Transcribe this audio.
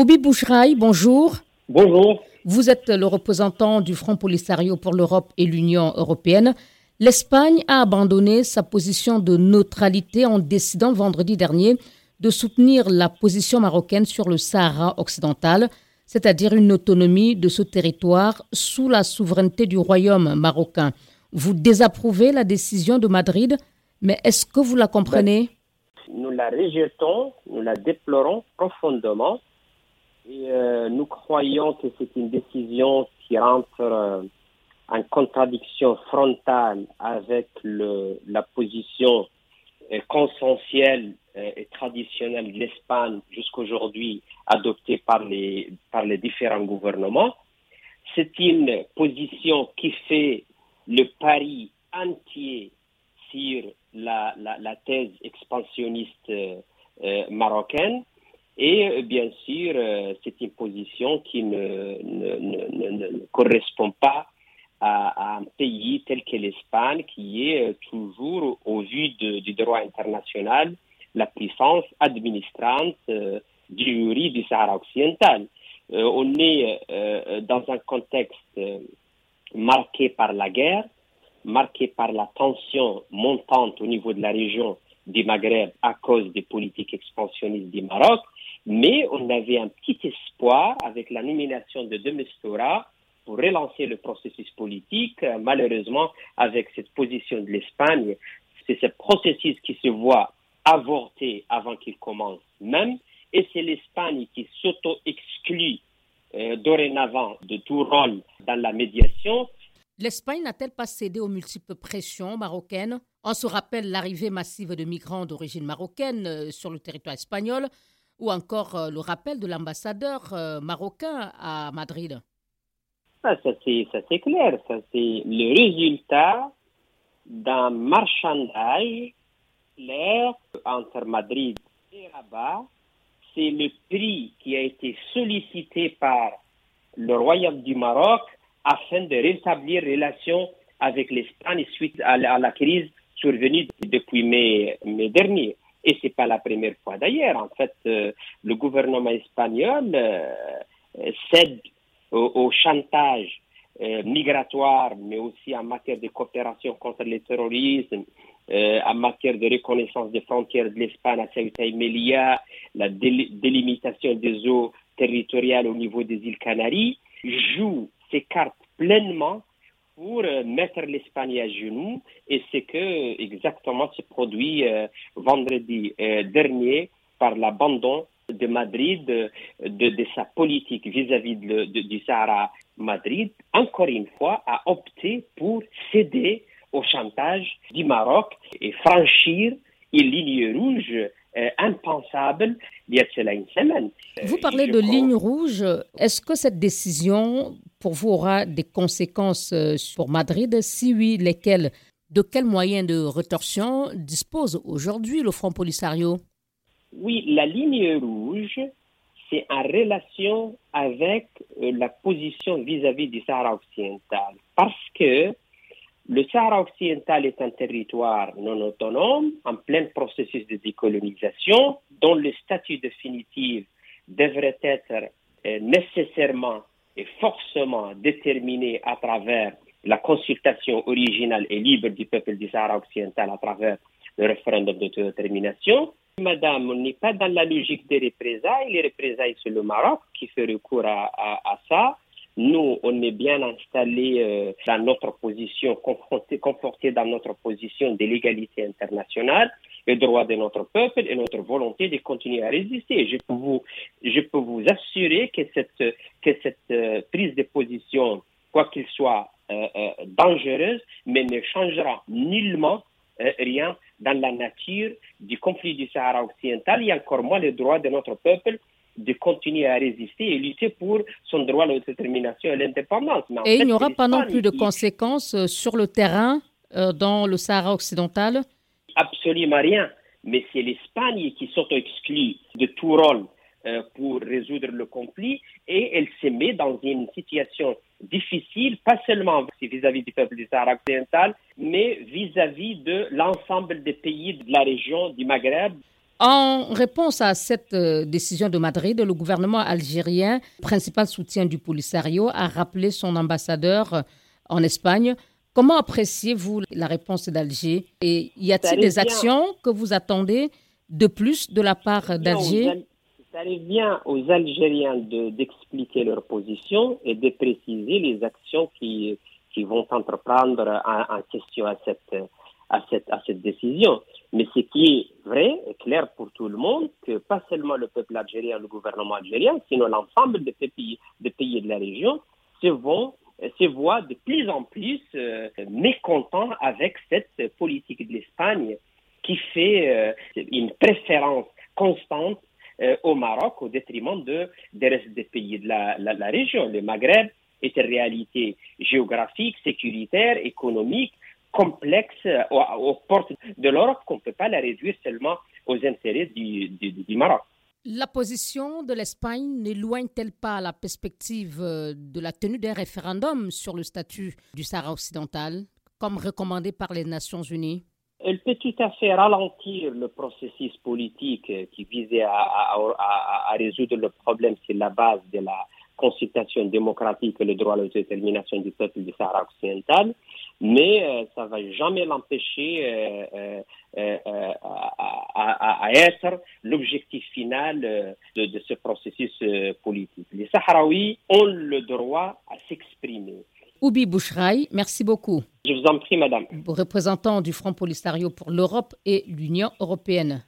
Oubi Bouchraï, bonjour. Bonjour. Vous êtes le représentant du Front Polisario pour l'Europe et l'Union européenne. L'Espagne a abandonné sa position de neutralité en décidant vendredi dernier de soutenir la position marocaine sur le Sahara occidental, c'est-à-dire une autonomie de ce territoire sous la souveraineté du royaume marocain. Vous désapprouvez la décision de Madrid, mais est-ce que vous la comprenez? Nous la rejetons, nous la déplorons profondément euh, nous croyons que c'est une décision qui rentre euh, en contradiction frontale avec la position euh, consensuelle et traditionnelle de l'Espagne jusqu'aujourd'hui adoptée par les, différents gouvernements. C'est une position qui fait le pari entier sur la thèse expansionniste marocaine et euh, bien sûr, euh, c'est une position qui ne, ne, ne, correspond pas à, un pays tel que l'Espagne, qui est euh, toujours, au vu du droit international, la puissance administrante du jury du Sahara occidental. on est dans un contexte marqué par la guerre, marqué par la tension montante au niveau de la région du Maghreb à cause des politiques expansionnistes du Maroc, mais on avait un petit espoir avec la nomination de Demistura pour relancer le processus politique. Malheureusement, avec cette position de l'Espagne, c'est ce processus qui se voit avorter avant qu'il commence même, et c'est l'Espagne qui s'auto-exclut euh, dorénavant de tout rôle dans la médiation. L'Espagne n'a-t-elle pas cédé aux multiples pressions marocaines? On se rappelle l'arrivée massive de migrants d'origine marocaine euh, sur le territoire espagnol, ou encore euh, le rappel de l'ambassadeur euh, marocain à Madrid Ça, c'est clair. Ça, c'est le résultat d'un marchandage clair entre Madrid et Rabat. C'est le prix qui a été sollicité par le Royaume du Maroc afin de rétablir relations avec l'Espagne suite à la, crise survenue depuis mai dernier. Et c'est pas la première fois d'ailleurs. En fait, euh, le gouvernement espagnol euh, cède au, chantage euh, migratoire, mais aussi en matière de coopération contre le terrorisme, en matière de reconnaissance des frontières de l'Espagne à Ceuta et la délimitation des eaux territoriales au niveau des îles Canaries, joue ses cartes pleinement pour euh, mettre l'Espagne à genoux et c'est que exactement se produit euh, vendredi euh, dernier par l'abandon de Madrid de, de, sa politique vis-à-vis du Sahara. Madrid, encore une fois, a opté pour céder au chantage du Maroc et franchir une ligne rouge impensable il y a cela une semaine. Vous parlez de ligne rouge. Est-ce que cette décision pour vous aura des conséquences euh, sur Madrid? Si oui, lesquelles? De quels moyens de rétorsion dispose aujourd'hui le Front Polisario? Oui, la ligne rouge, c'est en relation avec euh, la position vis-à-vis du Sahara occidental. Parce que le Sahara occidental est un territoire non autonome, en plein processus de décolonisation, dont le statut définitif devrait être euh, nécessairement est forcément déterminé à travers la consultation originale et libre du peuple du Sahara occidental à travers le référendum d'autodétermination. Madame, on n'est pas dans la logique des représailles. Les représailles, c'est le Maroc qui fait recours à, à, ça. Nous, on est bien installés euh, dans notre position, confortés dans notre position de l'égalité internationale les droits de notre peuple et notre volonté de continuer à résister. Je peux vous, assurer que cette, euh, prise de position, quoi qu'il soit euh, dangereuse, mais ne changera nullement rien dans la nature du conflit du Sahara occidental et encore moins les droits de notre peuple de continuer à résister et lutter pour son droit à l'autodétermination et l'indépendance. Et il n'y aura pas non plus de conséquences sur le terrain dans le Sahara occidental? Absolument rien. Mais c'est l'Espagne qui s'auto-exclut de tout rôle euh, pour résoudre le conflit et elle se met dans une situation difficile, pas seulement vis-à-vis du peuple du Sahara occidental, mais vis-à-vis de l'ensemble des pays de la région du Maghreb. En réponse à cette euh, décision de Madrid, le gouvernement algérien, principal soutien du Polisario, a rappelé son ambassadeur euh, en Espagne. Comment appréciez-vous la réponse d'Alger? Et y a-t-il des actions que vous attendez de plus de la part d'Alger? Ça bien aux Algériens d'expliquer leur position et de préciser les actions qui, qui vont entreprendre en, en question à cette, à cette, à cette décision. Mais ce qui est vrai et clair pour tout le monde, que pas seulement le peuple algérien, le gouvernement algérien, sinon l'ensemble des pays, pays de la région se vont se voient de plus en plus euh, mécontents avec cette politique de l'Espagne qui fait euh, une préférence constante euh, au Maroc au détriment de, des restes des pays de la, la région. Le Maghreb est une réalité géographique, sécuritaire, économique complexe euh, aux, portes de l'Europe qu'on ne peut pas la réduire seulement aux intérêts du, du, Maroc. La position de l'Espagne n'éloigne-t-elle pas la perspective euh, de la tenue d'un référendum sur le statut du Sahara occidental, comme recommandé par les Nations Unies? Elle peut tout à fait ralentir le processus politique qui visait à, à, à résoudre le problème sur la base de la consultation démocratique et le droit à l'autodétermination du peuple du Sahara occidental, mais euh, ça ne va jamais l'empêcher euh, euh, à, être l'objectif final de, de, ce processus politique. Les Sahraouis ont le droit à s'exprimer. Oubi Bouchraï, merci beaucoup. Je vous en prie, madame. Représentant du Front Polisario pour l'Europe et l'Union européenne.